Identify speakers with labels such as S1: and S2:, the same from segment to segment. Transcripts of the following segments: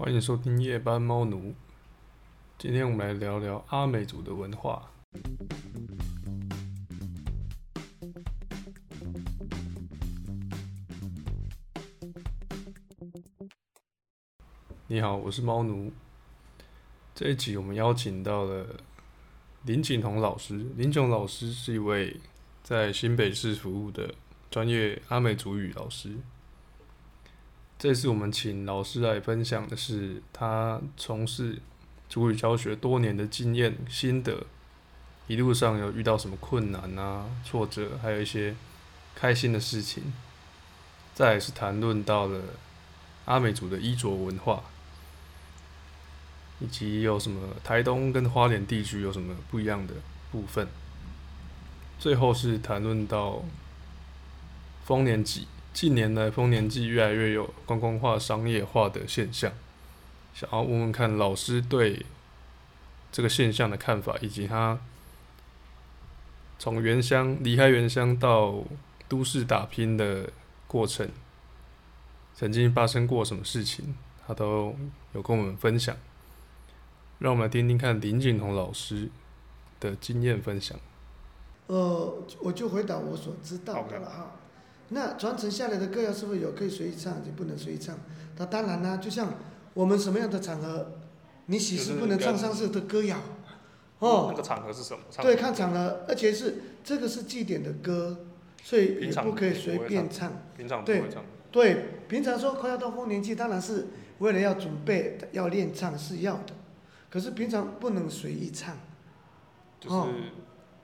S1: 欢迎收听夜班猫奴。今天我们来聊聊阿美族的文化。你好，我是猫奴。这一集我们邀请到了林景彤老师。林景老师是一位在新北市服务的专业阿美族语老师。这次我们请老师来分享的是他从事族语教学多年的经验心得，一路上有遇到什么困难啊、挫折，还有一些开心的事情。再来是谈论到了阿美族的衣着文化，以及有什么台东跟花莲地区有什么不一样的部分。最后是谈论到丰年祭。近年来，丰年祭越来越有观光化、商业化的现象，想要问问看老师对这个现象的看法，以及他从原乡离开原乡到都市打拼的过程，曾经发生过什么事情，他都有跟我们分享。让我们来听听看林景宏老师的经验分享。
S2: 呃，我就回答我所知道的了哈。那传承下来的歌谣是不是有可以随意唱，就不能随意唱？那当然啦，就像我们什么样的场合，你喜事不能唱丧事的歌谣，
S1: 哦。那个场合是什么？
S2: 对，看场合，而且是这个是祭典的歌，所以也不可以随便唱。
S1: 平常不会唱。
S2: 对，对，平常说快要到丰年祭，当然是为了要准备要练唱是要的，可是平常不能随意唱。
S1: 就是。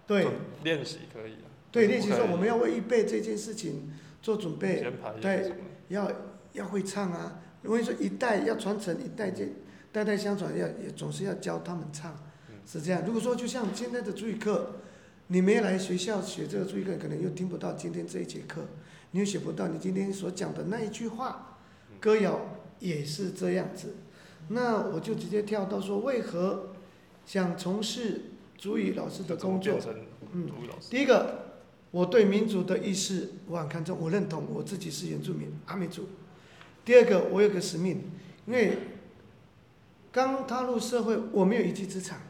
S2: 对。
S1: 练习可以。
S2: 对，练习说我们要为预备这件事情做准备，对，要要会唱啊。如果说一代要传承，一代接代代相传，要也总是要教他们唱，是这样。如果说就像现在的族语课，你没来学校学这个族语课，可能又听不到今天这一节课，你又学不到你今天所讲的那一句话。歌谣也是这样子。那我就直接跳到说，为何想从事主语老师的工作？嗯，第一个。我对民族的意识我很看重，我认同我自己是原住民阿美族。第二个，我有个使命，因为刚踏入社会，我没有一技之长。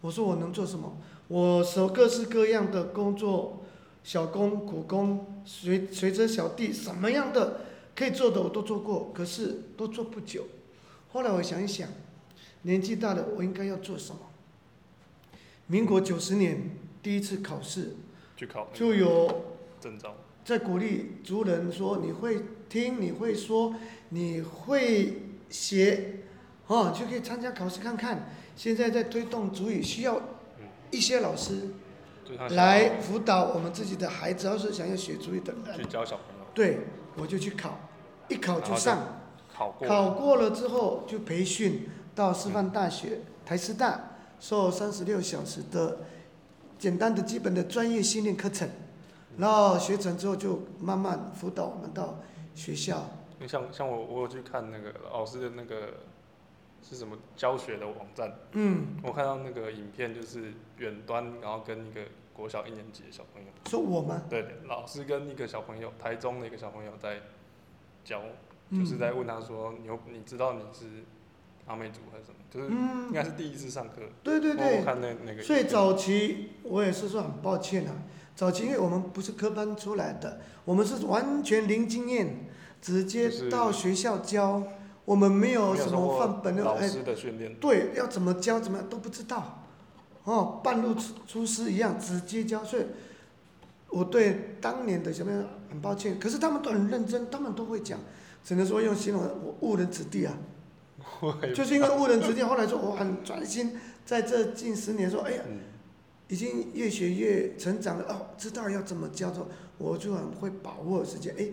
S2: 我说我能做什么？我手各式各样的工作，小工、苦工、随随着小弟，什么样的可以做的我都做过，可是都做不久。后来我想一想，年纪大了，我应该要做什么？民国九十年第一次考试。就有在鼓励族人说，你会听，你会说，你会写，哦，就可以参加考试看看。现在在推动族语，需要一些老师来辅导我们自己的孩子，要是想要学主语的人。
S1: 去教小朋友。
S2: 对，我就去考，一考就上。考过。考过了之后就培训到师范大学、台师大，受三十六小时的。简单的基本的专业训练课程，然后学成之后就慢慢辅导我们到学校。
S1: 你像像我我有去看那个老师的那个是什么教学的网站，
S2: 嗯，
S1: 我看到那个影片就是远端，然后跟一个国小一年级的小朋友。
S2: 说我吗？
S1: 对，老师跟一个小朋友，台中的一个小朋友在教，就是在问他说，你你知道你是？阿美族还是什么？就是应该是第一次上课。嗯。
S2: 对对对。
S1: 我看那那个。
S2: 所以早期我也是说很抱歉啊，早期因为我们不是科班出来的，我们是完全零经验，直接到学校教，我们没有什么范本的。
S1: 老师的训练。
S2: 对，要怎么教怎么样都不知道，哦，半路出出师一样直接教，所以我对当年的小朋友很抱歉。可是他们都很认真，他们都会讲，只能说用形容我误人子弟啊。就是因为误人子弟，后来说我很专心，在这近十年说，哎呀，已经越学越成长了哦，知道要怎么教，做我就很会把握时间，哎，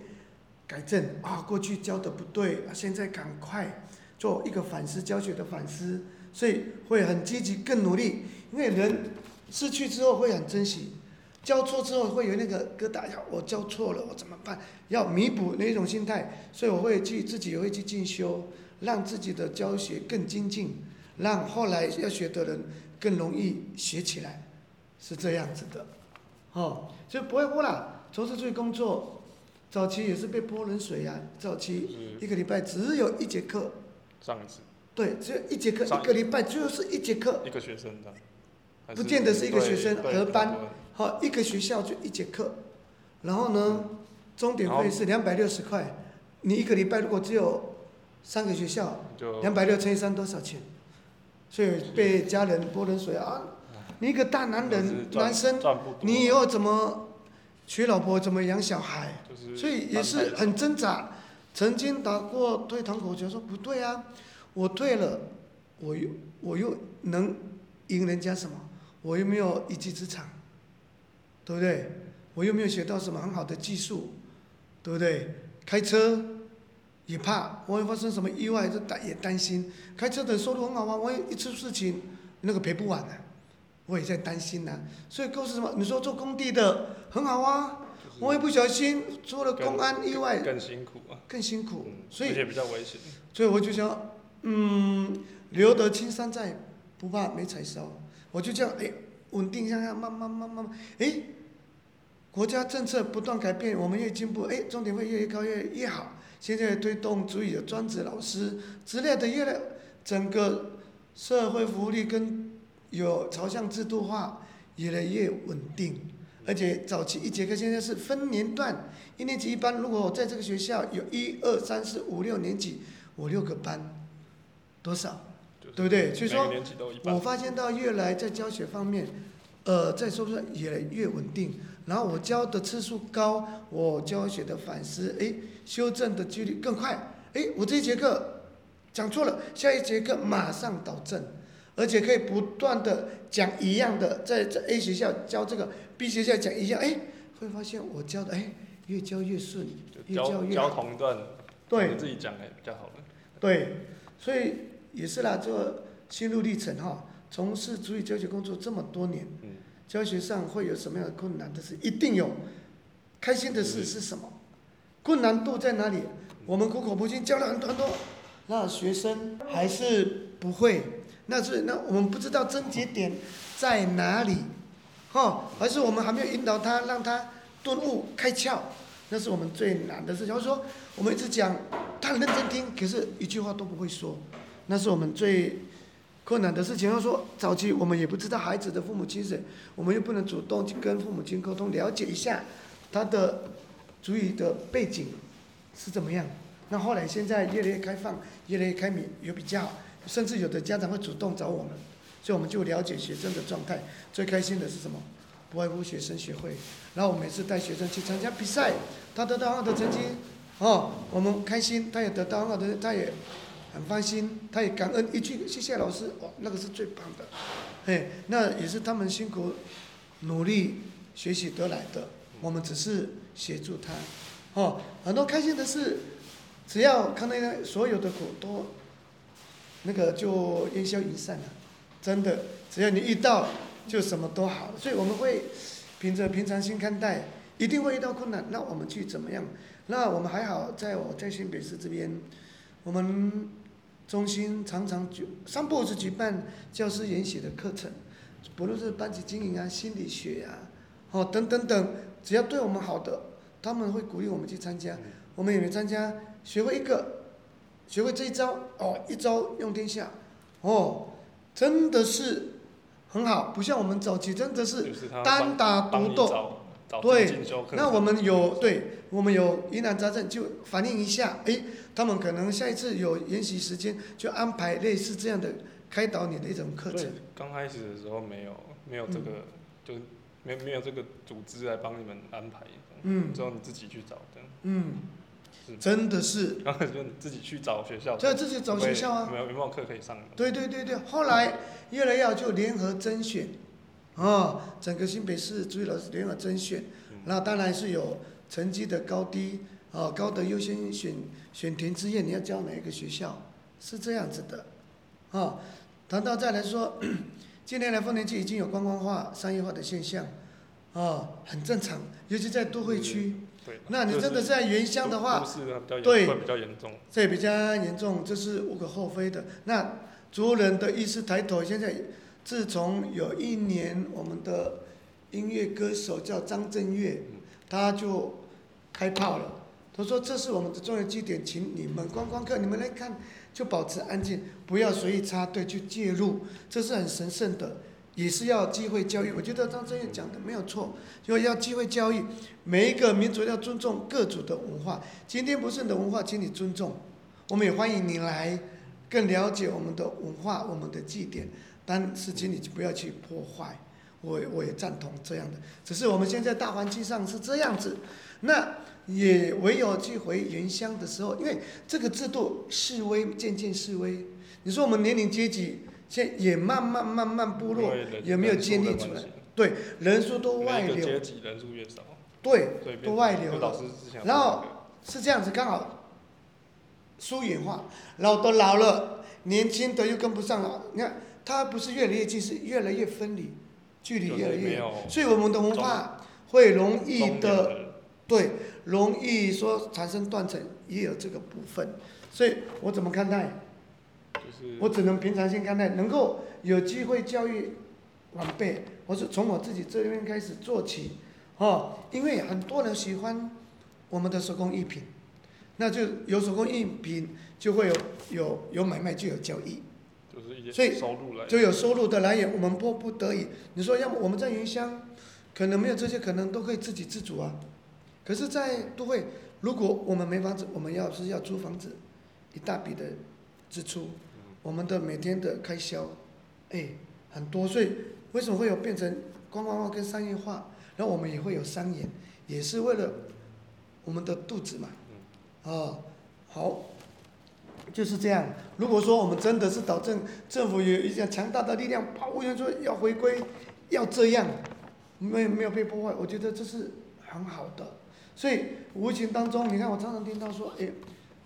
S2: 改正啊，过去教的不对，现在赶快做一个反思教学的反思，所以会很积极更努力，因为人失去之后会很珍惜，教错之后会有那个疙瘩，要我教错了我怎么办？要弥补那种心态，所以我会去自己也会去进修。让自己的教学更精进，让后来要学的人更容易学起来，是这样子的，哦，就不会污了。从事这些工作，早期也是被泼冷水呀、啊。早期一个礼拜只有一节课，
S1: 上一次。
S2: 对，只有一节课，一个礼拜就是一节课。
S1: 一个学生的。
S2: 不见得是一个学生，合班，好，一个学校就一节课，然后呢，钟点费是两百六十块，你一个礼拜如果只有三个学校，两百六乘以三多少钱？所以被家人泼冷水啊！你一个大男人，男生，你以后怎么娶老婆，怎么养小孩？所以也是很挣扎。曾经打过退堂鼓，就说不对啊，我退了，我又我又能赢人家什么？我又没有一技之长，对不对？我又没有学到什么很好的技术，对不对？开车也怕，万一发生什么意外，就担也担心。开车的收入很好啊？万一一出事情，那个赔不完的，我也在担心呢。所以告诉什么？你说做工地的很好啊，万一不小心出了公安意外，
S1: 更辛苦啊，
S2: 更辛苦。所以
S1: 而且比较危险。
S2: 所以我就想，嗯，留得青山在，不怕没柴烧。我就这样哎，稳定下来，慢慢慢慢，哎，国家政策不断改变，我们越进步，哎，重点会越越高越越好。现在推动主语的专职老师之类的，越来整个社会福利跟有朝向制度化，越来越稳定。而且早期一节课现在是分年段，一年级一班。如果我在这个学校有一二三四五六年级，五六个班，多少？对不对？所以说，我发现到越来在教学方面，呃，在说说越来越稳定。然后我教的次数高，我教学的反思，哎，修正的几率更快。哎，我这一节课讲错了，下一节课马上导正，而且可以不断的讲一样的，在在 A 学校教这个，B 学校讲一样，哎，会发现我教的哎越教越顺，越教越。
S1: 教同段，对，自己讲哎比较好了。
S2: 对，所以。也是啦，做心路历程哈，从事族语教学工作这么多年，教学上会有什么样的困难的事？一定有，开心的事是什么？困难度在哪里？我们苦口婆心教了很多很多，那学生还是不会，那是那我们不知道症结点在哪里，哈，还是我们还没有引导他，让他顿悟开窍，那是我们最难的事情。就是说，我们一直讲，他很认真听，可是一句话都不会说。那是我们最困难的事情。要说早期我们也不知道孩子的父母亲是谁，我们又不能主动去跟父母亲沟通，了解一下他的族语的背景是怎么样。那后来现在越来越开放，越来越开明，也比较，甚至有的家长会主动找我们，所以我们就了解学生的状态。最开心的是什么？不外乎学生学会。然后我每次带学生去参加比赛，他得到很好的成绩，哦，我们开心，他也得到很好的，他也。很放心，他也感恩一句谢谢老师，哦，那个是最棒的，嘿，那也是他们辛苦努力学习得来的，我们只是协助他，哦，很多开心的事，只要看那个所有的苦都，那个就烟消云散了，真的，只要你遇到就什么都好，所以我们会凭着平常心看待，一定会遇到困难，那我们去怎么样？那我们还好，在我在新北市这边，我们。中心常常举三部是举办教师研习的课程，不论是班级经营啊、心理学啊，哦等等等，只要对我们好的，他们会鼓励我们去参加。我们也没参加，学会一个，学会这一招哦，一招用天下，哦，真的是很好，不像我们早期真的是单打独斗。对，那我们有对，我们有疑难杂症就反映一下，哎，他们可能下一次有研习时间就安排类似这样的开导你的一种课程。
S1: 刚开始的时候没有没有这个，嗯、就没没有这个组织来帮你们安排，嗯，之后你自己去找的，
S2: 嗯，真的是。
S1: 刚开始就你自己去找学校，
S2: 对，自己找学校啊，
S1: 没有有没有课可以上？
S2: 对对对对，后来越来越就联合甄选。哦，整个新北市族语老师联合甄选，那当然是有成绩的高低，哦，高的优先选选填志愿，你要教哪一个学校，是这样子的，哦，谈到再来说，近年来丰年区已经有观光化、商业化的现象，哦，很正常，尤其在都会区，那你真的在原乡的话，对，
S1: 会比较严重，
S2: 这比较严重，这是无可厚非的。那族人的意识抬头，现在。自从有一年，我们的音乐歌手叫张震岳，他就开炮了。他说：“这是我们的重要祭典，请你们观光客，你们来看就保持安静，不要随意插队去介入，这是很神圣的，也是要机会教育。我觉得张震岳讲的没有错，就要机会教育，每一个民族要尊重各族的文化。今天不是你的文化，请你尊重，我们也欢迎你来更了解我们的文化、我们的祭典，但是请你不要去破坏。我我也赞同这样的，只是我们现在大环境上是这样子，那也唯有去回原乡的时候，因为这个制度式微，渐渐式微。你说我们年龄阶级现在也慢慢慢慢部落有没有建立出来？对，人数都外流。阶级人数越少。对，都外流了。然后是这样子，刚好疏远化，老都老了，年轻的又跟不上了。你看，它不是越来越近，是越来越分离。距离越来越远，所以我们的文化会容易的，对，容易说产生断层，也有这个部分。所以我怎么看待？我只能平常心看待，能够有机会教育晚辈，我是从我自己这边开始做起，哦，因为很多人喜欢我们的手工艺品，那就有手工艺品就会有有有买卖就有交易。所以就有收入的来源，我们迫不得已。你说，要么我们在云乡，可能没有这些，可能都可以自给自足啊。可是，在都会，如果我们没房子，我们要是要租房子，一大笔的支出，我们的每天的开销，哎，很多。所以，为什么会有变成观光化跟商业化？然后我们也会有商演，也是为了我们的肚子嘛。啊，好。就是这样。如果说我们真的是导致政府有一项强大的力量，保护员说要回归，要这样，没有没有被破坏，我觉得这是很好的。所以无形当中，你看我常常听到说，哎，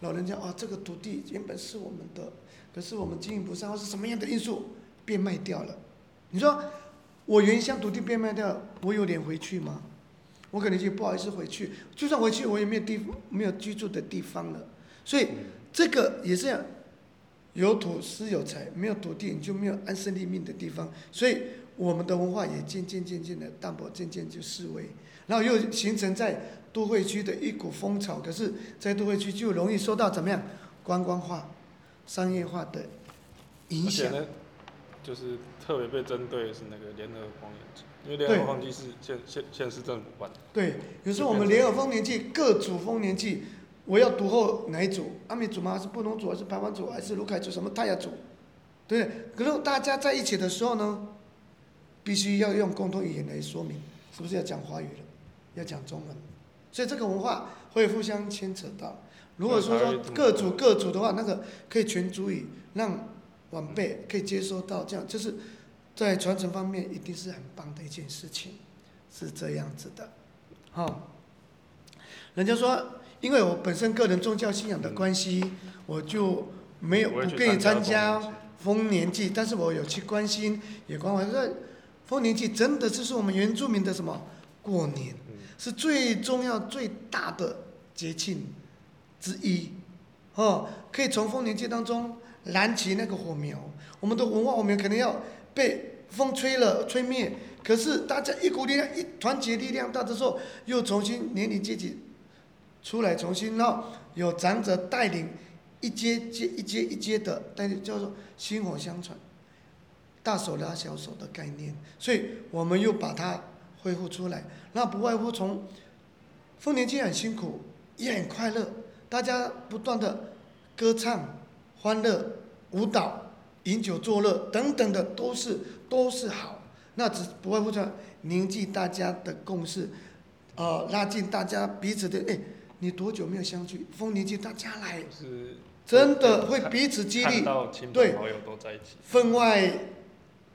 S2: 老人家啊，这个土地原本是我们的，可是我们经营不善，或是什么样的因素变卖掉了。你说我原乡土地变卖掉，我有脸回去吗？我可能就不好意思回去，就算回去，我也没有地没有居住的地方了。所以。这个也是这样，有土斯有财，没有土地你就没有安身立命的地方，所以我们的文化也渐渐渐渐的淡薄，渐渐就式微，然后又形成在都会区的一股风潮。可是，在都会区就容易受到怎么样观光化、商业化的影响。
S1: 就是特别被针对的是那个联合丰年祭，因为联合丰年祭是县县县市政府办的。
S2: 对，有时候我们联合丰年祭各组丰年祭。我要读后哪一组？阿美族吗？还是布农族？还是排湾族？还是鲁凯族？什么泰雅族？对？可是大家在一起的时候呢，必须要用共同语言来说明，是不是要讲华语了？要讲中文？所以这个文化会互相牵扯到。如果说说各族各族的话，那个可以全族语，让晚辈可以接收到，这样就是在传承方面一定是很棒的一件事情，是这样子的。好，人家说。因为我本身个人宗教信仰的关系，我就没有不便于参加丰年祭，但是我有去关心，也关怀。这丰年祭真的就是我们原住民的什么过年，是最重要最大的节庆之一，哦，可以从丰年祭当中燃起那个火苗。我们的文化火苗可能要被风吹了吹灭，可是大家一股力量，一团结力量大的时候，又重新年龄阶级。出来重新，然后有长者带领一阶接一阶一阶的但是，叫做薪火相传，大手拉小手的概念，所以我们又把它恢复出来。那不外乎从丰年祭很辛苦，也很快乐，大家不断的歌唱、欢乐、舞蹈、饮酒作乐等等的，都是都是好。那只不外乎说凝聚大家的共识，呃，拉近大家彼此的哎。你多久没有相聚？丰年祭大家来，真的会彼此激励，对，分外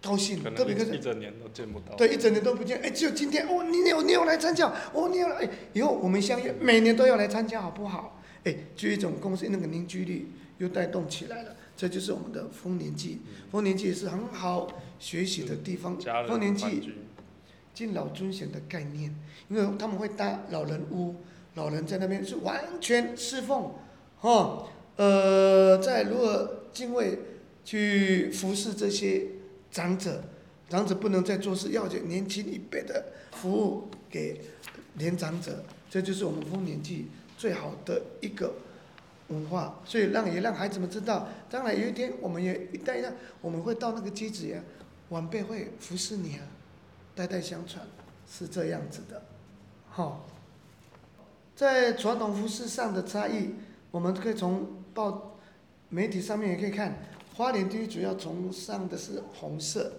S2: 高兴，特别是
S1: 一整年都见不到，
S2: 对，一整年都不见，哎，只有今天哦，你有你有来参加，哦，你有来，哎，以后我们相约，每年都要来参加，好不好？哎，就一种公司那个凝聚力又带动起来了，这就是我们的丰年祭。丰年祭也是很好学习的地方，丰年祭敬老尊贤的概念，因为他们会搭老人屋。老人在那边是完全侍奉，哦，呃，在如何敬畏去服侍这些长者，长者不能再做事，要给年轻一辈的服务给年长者，这就是我们丰年祭最好的一个文化，所以让也让孩子们知道，将来有一天我们也一代一代，我们会到那个机子呀，晚辈会服侍你啊，代代相传，是这样子的，好，在传统服饰上的差异，我们可以从报媒体上面也可以看，花莲地区主要崇尚的是红色，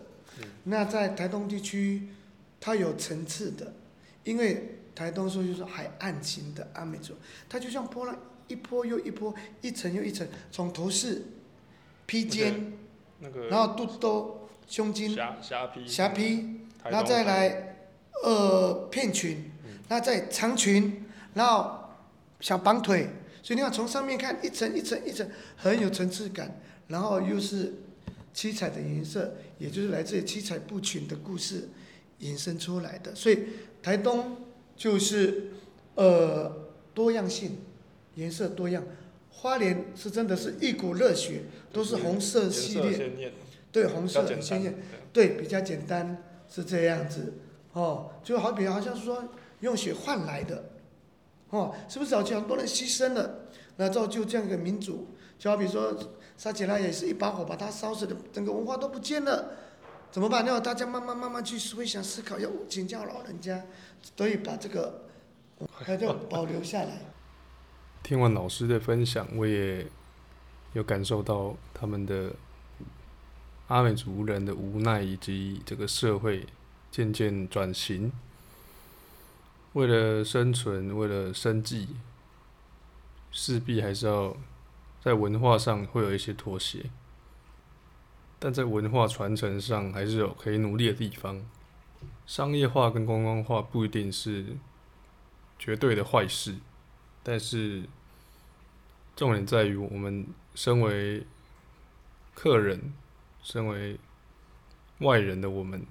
S2: 那在台东地区，它有层次的，因为台东说就是海岸型的阿美族，它就像波浪一波又一波，一层又一层，从头饰、披肩，
S1: 那个、
S2: 然后肚兜、胸襟、
S1: 霞霞披、
S2: 霞披，然后再来呃片裙，那再长裙，然后小绑腿，所以你看从上面看一层一层一层，很有层次感，然后又是七彩的颜色，也就是来自于七彩布裙的故事衍生出来的，所以台东就是呃多样性，颜色多样，花莲是真的是一股热血，都是红色系列，对，红色很鲜艳，对，比较简单是这样子，哦，就好比好像是说用血换来的，哦，是不是早期很多人牺牲了，那造就这样一个民族，就好比说撒奇拉也是一把火把它烧死的，整个文化都不见了。怎么办？要大家慢慢慢慢去会想思考，要请教老人家，所以把这个还要保留下来。
S1: 听完老师的分享，我也有感受到他们的阿美族人的无奈，以及这个社会渐渐转型，为了生存，为了生计，势必还是要在文化上会有一些妥协。但在文化传承上，还是有可以努力的地方。商业化跟观光化不一定是绝对的坏事，但是重点在于我们身为客人、身为外人的我们，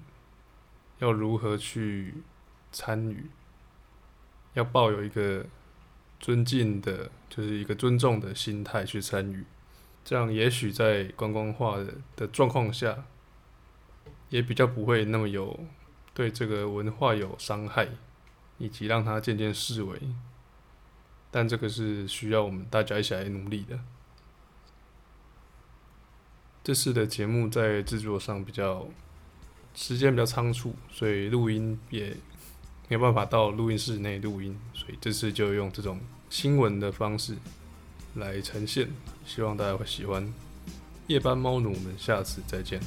S1: 要如何去参与，要抱有一个尊敬的，就是一个尊重的心态去参与。这样也许在观光化的的状况下，也比较不会那么有对这个文化有伤害，以及让它渐渐式微。但这个是需要我们大家一起来努力的。这次的节目在制作上比较时间比较仓促，所以录音也没有办法到录音室内录音，所以这次就用这种新闻的方式。来呈现，希望大家会喜欢。夜班猫奴，我们下次再见。